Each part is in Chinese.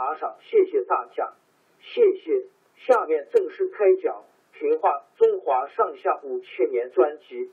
打赏，谢谢大家，谢谢。下面正式开讲《评话中华上下五千年》专辑。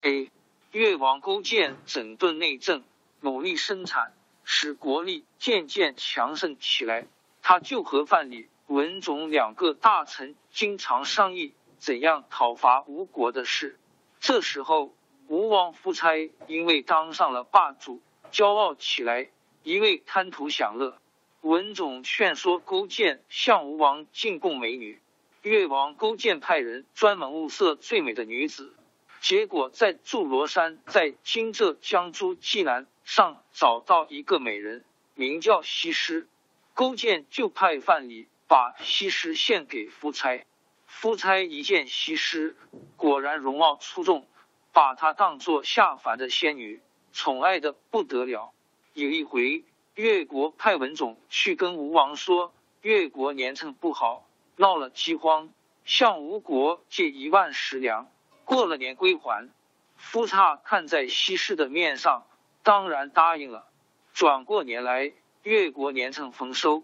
A. 越王勾践整顿内政，努力生产，使国力渐渐强盛起来。他就和范蠡、文种两个大臣经常商议怎样讨伐吴国的事。这时候，吴王夫差因为当上了霸主，骄傲起来，一味贪图享乐。文种劝说勾践向吴王进贡美女，越王勾践派人专门物色最美的女子，结果在祝罗山在今浙江诸暨南上找到一个美人，名叫西施。勾践就派范蠡把西施献给夫差。夫差一见西施，果然容貌出众，把她当作下凡的仙女，宠爱的不得了。有一回，越国派文种去跟吴王说，越国年成不好，闹了饥荒，向吴国借一万石粮，过了年归还。夫差看在西施的面上，当然答应了。转过年来，越国年成丰收，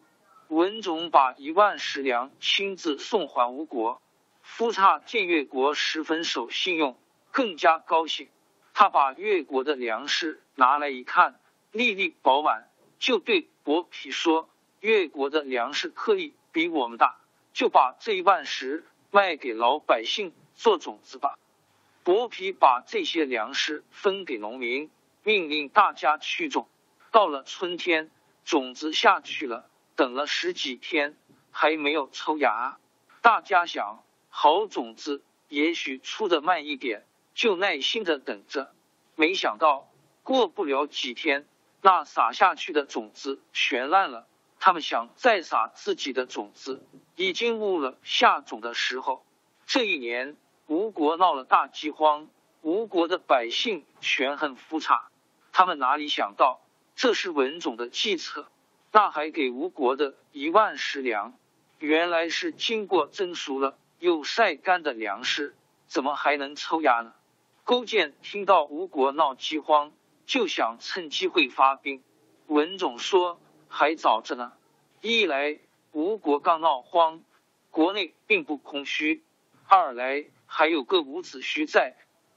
文种把一万石粮亲自送还吴国。夫差见越国十分守信用，更加高兴。他把越国的粮食拿来一看，粒粒饱满，就对伯皮说：“越国的粮食颗粒比我们大，就把这一万石卖给老百姓做种子吧。”伯皮把这些粮食分给农民，命令大家去种。到了春天，种子下去了，等了十几天还没有抽芽，大家想。好种子也许出的慢一点，就耐心的等着。没想到过不了几天，那撒下去的种子全烂了。他们想再撒自己的种子，已经误了下种的时候。这一年，吴国闹了大饥荒，吴国的百姓全恨夫差。他们哪里想到这是文种的计策？那还给吴国的一万石粮，原来是经过蒸熟了。又晒干的粮食怎么还能抽芽呢？勾践听到吴国闹饥荒，就想趁机会发兵。文种说还早着呢，一来吴国刚闹荒，国内并不空虚；二来还有个伍子胥在，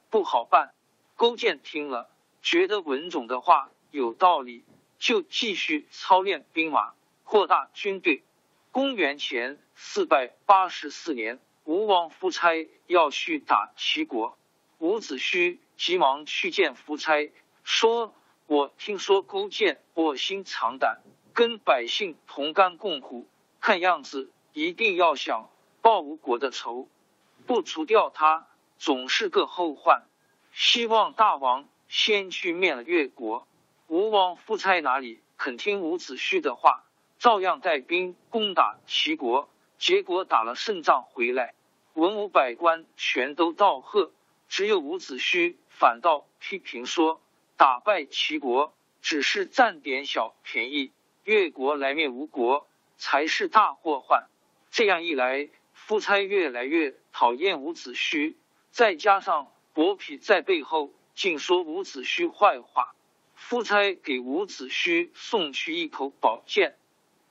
不好办。勾践听了，觉得文种的话有道理，就继续操练兵马，扩大军队。公元前四百八十四年。吴王夫差要去打齐国，伍子胥急忙去见夫差，说：“我听说勾践卧薪尝胆，跟百姓同甘共苦，看样子一定要想报吴国的仇，不除掉他总是个后患。希望大王先去灭了越国。”吴王夫差哪里肯听伍子胥的话，照样带兵攻打齐国。结果打了胜仗回来，文武百官全都道贺，只有伍子胥反倒批评说：“打败齐国只是占点小便宜，越国来灭吴国才是大祸患。这样一来，夫差越来越讨厌伍子胥，再加上伯嚭在背后竟说伍子胥坏话，夫差给伍子胥送去一口宝剑，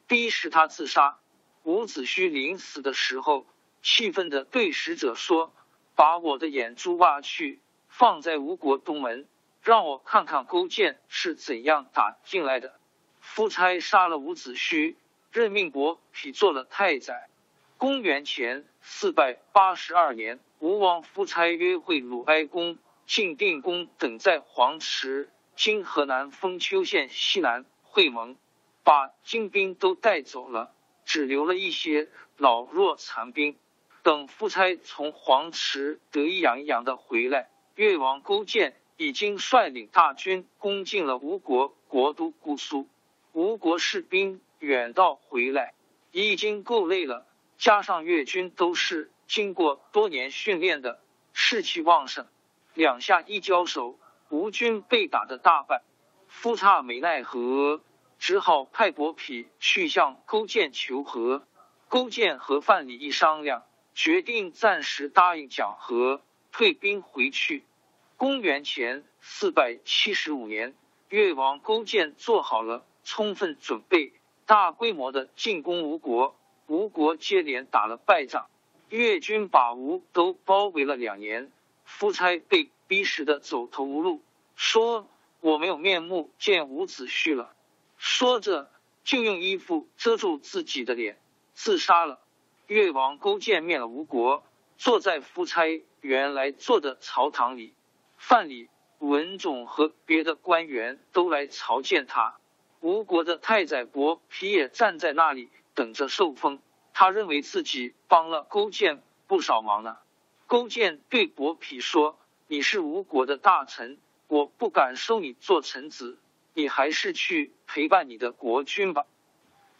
逼使他自杀。伍子胥临死的时候，气愤的对使者说：“把我的眼珠挖去，放在吴国东门，让我看看勾践是怎样打进来的。”夫差杀了伍子胥，任命伯嚭做了太宰。公元前四百八十二年，吴王夫差约会鲁哀公、晋定公等在黄池（今河南封丘县西南）会盟，把精兵都带走了。只留了一些老弱残兵。等夫差从黄池得意洋洋的回来，越王勾践已经率领大军攻进了吴国国都姑苏。吴国士兵远道回来，已经够累了，加上越军都是经过多年训练的，士气旺盛。两下一交手，吴军被打得大败。夫差没奈何。只好派伯嚭去向勾践求和。勾践和范蠡一商量，决定暂时答应讲和，退兵回去。公元前四百七十五年，越王勾践做好了充分准备，大规模的进攻吴国。吴国接连打了败仗，越军把吴都包围了两年。夫差被逼实的走投无路，说：“我没有面目见伍子胥了。”说着，就用衣服遮住自己的脸，自杀了。越王勾践灭了吴国，坐在夫差原来坐的朝堂里，范蠡、文种和别的官员都来朝见他。吴国的太宰伯嚭也站在那里等着受封，他认为自己帮了勾践不少忙呢。勾践对伯嚭说：“你是吴国的大臣，我不敢收你做臣子。”你还是去陪伴你的国君吧。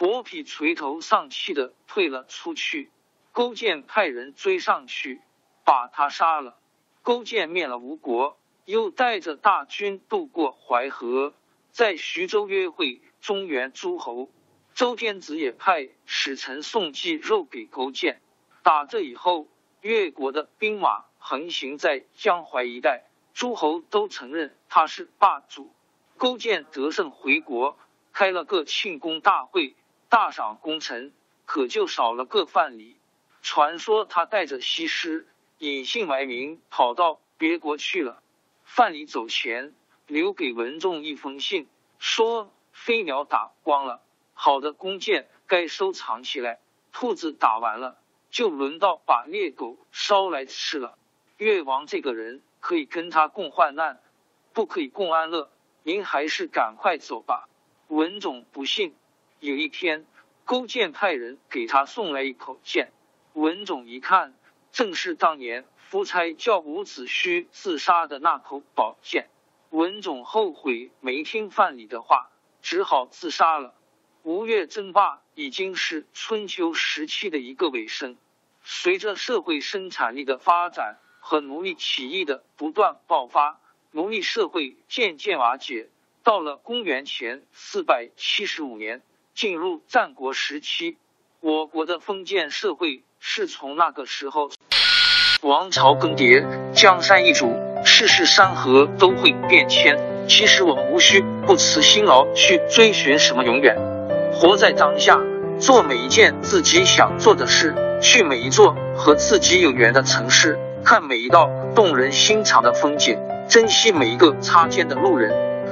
伯嚭垂头丧气的退了出去。勾践派人追上去，把他杀了。勾践灭了吴国，又带着大军渡过淮河，在徐州约会中原诸侯。周天子也派使臣送祭肉给勾践。打这以后，越国的兵马横行在江淮一带，诸侯都承认他是霸主。勾践得胜回国，开了个庆功大会，大赏功臣，可就少了个范蠡。传说他带着西施隐姓埋名跑到别国去了。范蠡走前，留给文仲一封信，说飞鸟打光了，好的弓箭该收藏起来。兔子打完了，就轮到把猎狗烧来吃了。越王这个人可以跟他共患难，不可以共安乐。您还是赶快走吧。文种不信。有一天，勾践派人给他送来一口剑。文种一看，正是当年夫差叫伍子胥自杀的那口宝剑。文种后悔没听范蠡的话，只好自杀了。吴越争霸已经是春秋时期的一个尾声。随着社会生产力的发展和奴隶起义的不断爆发。奴隶社会渐渐瓦解，到了公元前四百七十五年，进入战国时期。我国的封建社会是从那个时候，王朝更迭，江山易主，世事山河都会变迁。其实我们无需不辞辛劳去追寻什么永远，活在当下，做每一件自己想做的事，去每一座和自己有缘的城市，看每一道动人心肠的风景。珍惜每一个擦肩的路人，